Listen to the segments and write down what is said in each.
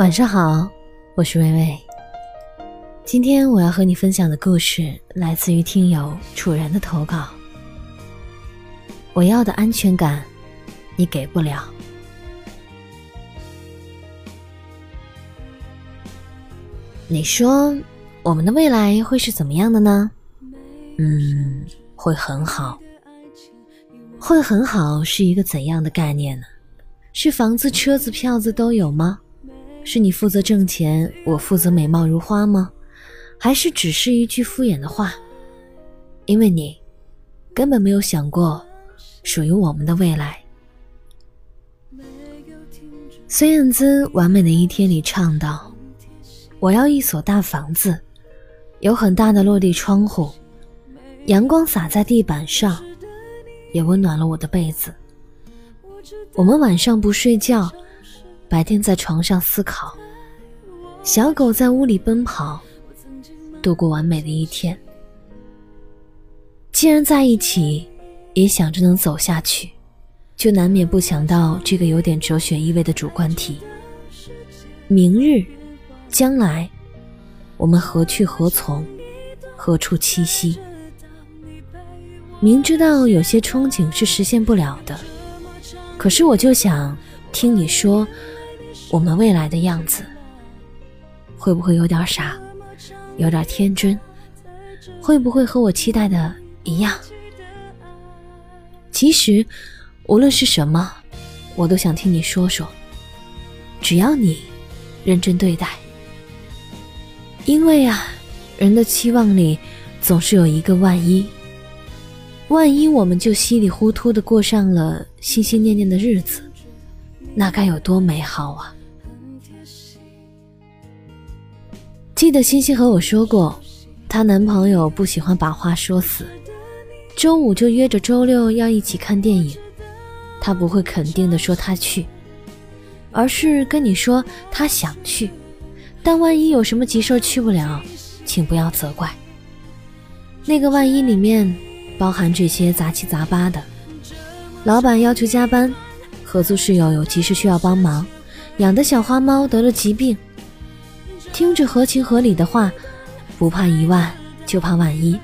晚上好，我是微微。今天我要和你分享的故事来自于听友楚然的投稿。我要的安全感，你给不了。你说我们的未来会是怎么样的呢？嗯，会很好。会很好是一个怎样的概念呢？是房子、车子、票子都有吗？是你负责挣钱，我负责美貌如花吗？还是只是一句敷衍的话？因为你根本没有想过属于我们的未来。孙燕姿《完美的一天》里唱道：“我要一所大房子，有很大的落地窗户，阳光洒在地板上。”也温暖了我的被子。我们晚上不睡觉，白天在床上思考。小狗在屋里奔跑，度过完美的一天。既然在一起，也想着能走下去，就难免不想到这个有点哲学意味的主观题：明日、将来，我们何去何从，何处栖息？明知道有些憧憬是实现不了的，可是我就想听你说，我们未来的样子会不会有点傻，有点天真？会不会和我期待的一样？其实，无论是什么，我都想听你说说。只要你认真对待，因为啊，人的期望里总是有一个万一。万一我们就稀里糊涂的过上了心心念念的日子，那该有多美好啊！记得欣欣和我说过，她男朋友不喜欢把话说死，周五就约着周六要一起看电影，他不会肯定的说他去，而是跟你说他想去，但万一有什么急事去不了，请不要责怪。那个万一里面。包含这些杂七杂八的，老板要求加班，合租室友有急事需要帮忙，养的小花猫得了疾病。听着合情合理的话，不怕一万就怕万一。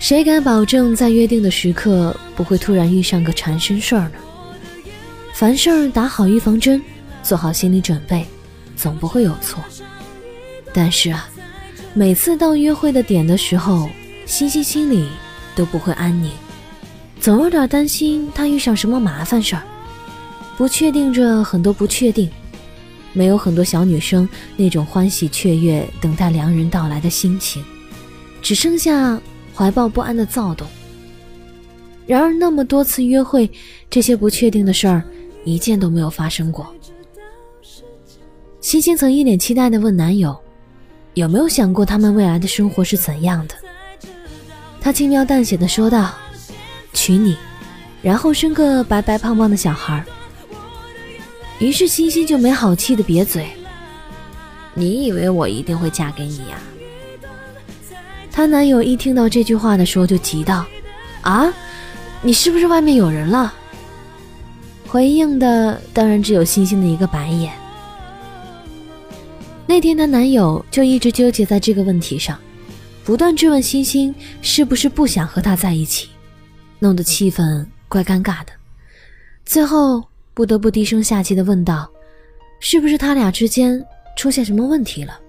谁敢保证在约定的时刻不会突然遇上个缠身事儿呢？凡事打好预防针，做好心理准备，总不会有错。但是啊，每次到约会的点的时候，欣欣心里。都不会安宁，总有点担心他遇上什么麻烦事儿，不确定着很多不确定，没有很多小女生那种欢喜雀跃等待良人到来的心情，只剩下怀抱不安的躁动。然而那么多次约会，这些不确定的事儿一件都没有发生过。欣欣曾一脸期待地问男友：“有没有想过他们未来的生活是怎样的？”他轻描淡写的说道：“娶你，然后生个白白胖胖的小孩。”于是欣欣就没好气的瘪嘴：“你以为我一定会嫁给你呀？”她男友一听到这句话的时候就急道：“啊，你是不是外面有人了？”回应的当然只有欣欣的一个白眼。那天她男友就一直纠结在这个问题上。不断质问欣欣是不是不想和他在一起，弄得气氛怪尴尬的。最后不得不低声下气的问道：“是不是他俩之间出现什么问题了？”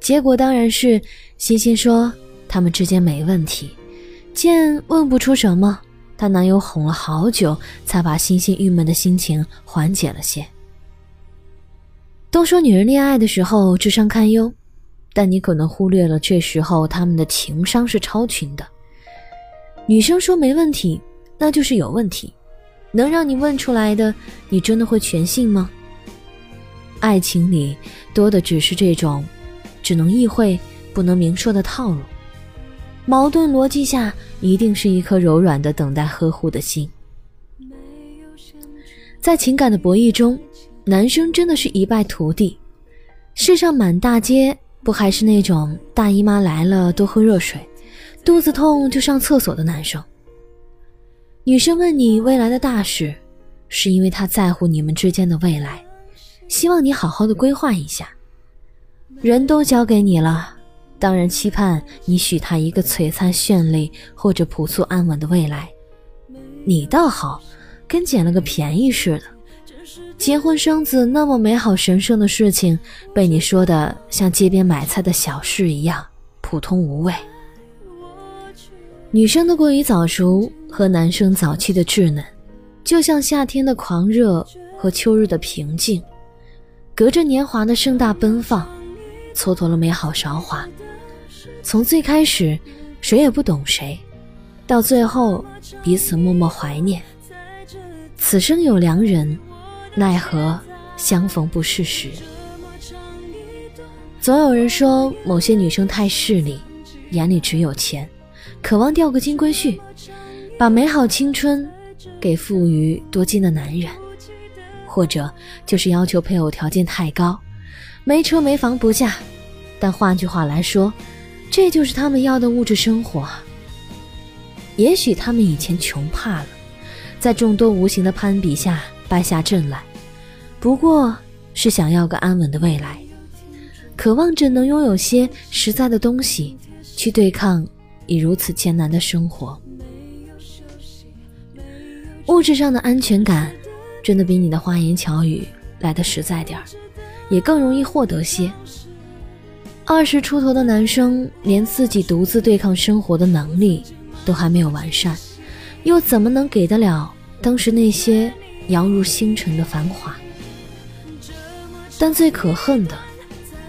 结果当然是欣欣说他们之间没问题。见问不出什么，她男友哄了好久，才把欣欣郁闷的心情缓解了些。都说女人恋爱的时候智商堪忧。但你可能忽略了，这时候他们的情商是超群的。女生说没问题，那就是有问题。能让你问出来的，你真的会全信吗？爱情里多的只是这种，只能意会不能明说的套路。矛盾逻辑下，一定是一颗柔软的等待呵护的心。在情感的博弈中，男生真的是一败涂地。世上满大街。不还是那种大姨妈来了多喝热水，肚子痛就上厕所的男生。女生问你未来的大事，是因为她在乎你们之间的未来，希望你好好的规划一下。人都交给你了，当然期盼你许他一个璀璨绚丽或者朴素安稳的未来。你倒好，跟捡了个便宜似的。结婚生子那么美好神圣的事情，被你说的像街边买菜的小事一样普通无味。女生的过于早熟和男生早期的稚嫩，就像夏天的狂热和秋日的平静，隔着年华的盛大奔放，蹉跎了美好韶华。从最开始，谁也不懂谁，到最后彼此默默怀念。此生有良人，奈何相逢不是时。总有人说某些女生太势利，眼里只有钱。渴望钓个金龟婿，把美好青春给富余多金的男人，或者就是要求配偶条件太高，没车没房不嫁。但换句话来说，这就是他们要的物质生活。也许他们以前穷怕了，在众多无形的攀比下败下阵来，不过是想要个安稳的未来，渴望着能拥有些实在的东西去对抗。已如此艰难的生活，物质上的安全感，真的比你的花言巧语来的实在点儿，也更容易获得些。二十出头的男生连自己独自对抗生活的能力都还没有完善，又怎么能给得了当时那些遥如星辰的繁华？但最可恨的，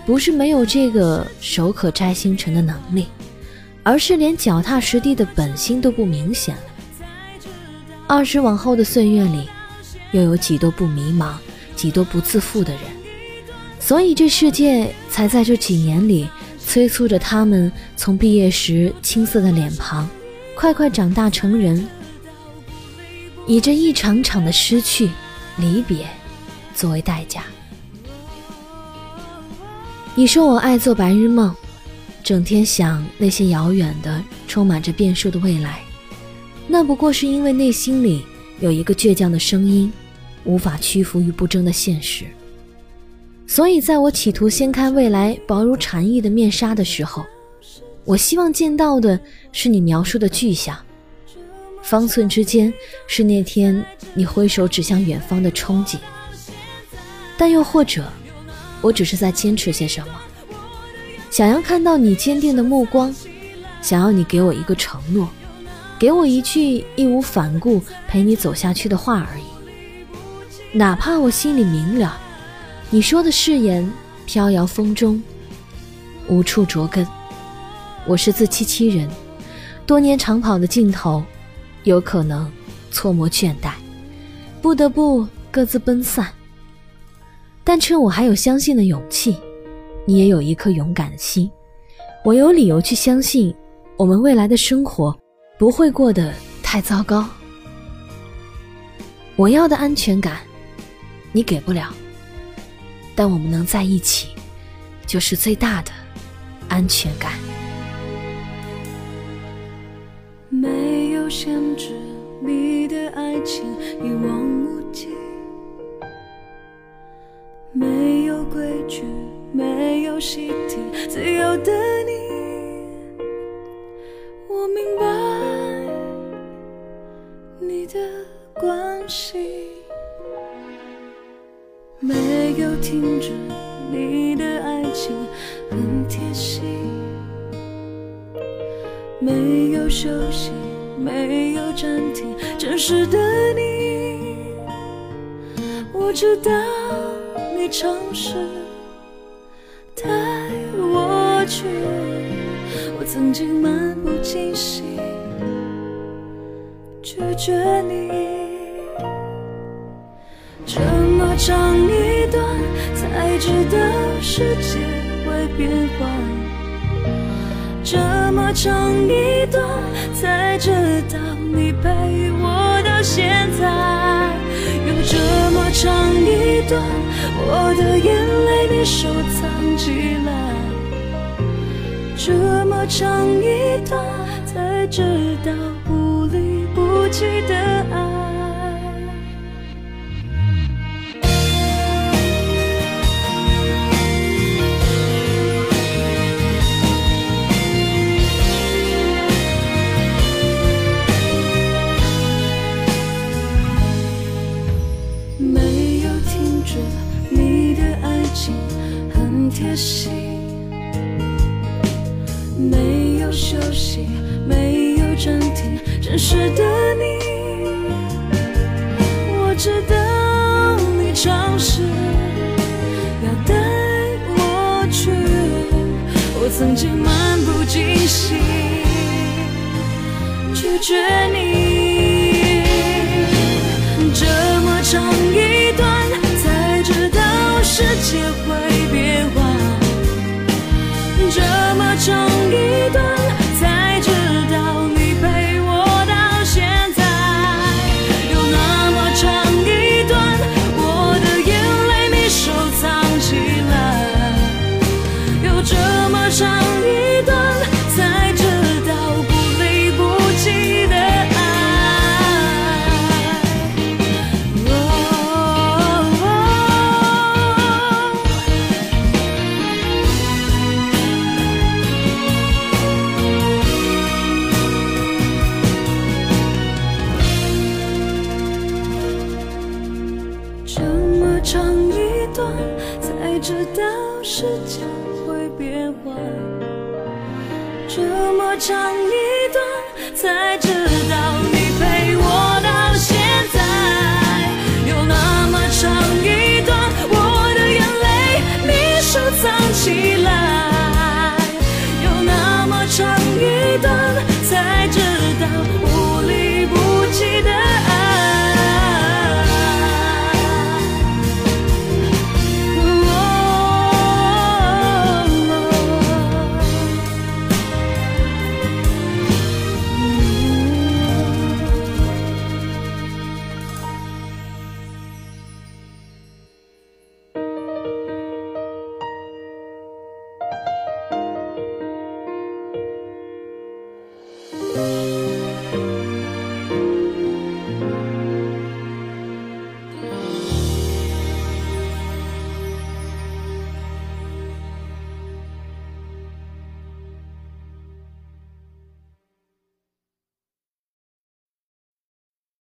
不是没有这个手可摘星辰的能力。而是连脚踏实地的本心都不明显。二十往后的岁月里，又有几多不迷茫，几多不自负的人？所以这世界才在这几年里催促着他们从毕业时青涩的脸庞，快快长大成人，以这一场场的失去、离别作为代价。你说我爱做白日梦。整天想那些遥远的、充满着变数的未来，那不过是因为内心里有一个倔强的声音，无法屈服于不争的现实。所以，在我企图掀开未来薄如蝉翼的面纱的时候，我希望见到的是你描述的具象，方寸之间是那天你挥手指向远方的憧憬。但又或者，我只是在坚持些什么。想要看到你坚定的目光，想要你给我一个承诺，给我一句义无反顾陪你走下去的话而已。哪怕我心里明了，你说的誓言飘摇风中，无处着根。我是自欺欺人，多年长跑的尽头，有可能错磨倦怠，不得不各自奔散。但趁我还有相信的勇气。你也有一颗勇敢的心，我有理由去相信，我们未来的生活不会过得太糟糕。我要的安全感，你给不了，但我们能在一起，就是最大的安全感。没有限制，你的爱情一望无际，没有规矩。没有习题，自由的你，没有停止，你的爱情很贴心，没有休息，没有暂停，真实的你，我知道你尝试。带我去，我曾经漫不经心拒绝你。这么长一，知道世界会变换；这么长一段，才知道你陪我到现在。有这么长一段，我的眼泪你收藏起来。这么长一段，才知道不离不弃的没有暂停真实的你我知道你尝试要带我去我曾经漫不经心拒绝你这么长才知道时间会变化这么长一段才知道你陪我到现在有那么长一段我的眼泪你收藏起来有那么长一段才知道无离不弃的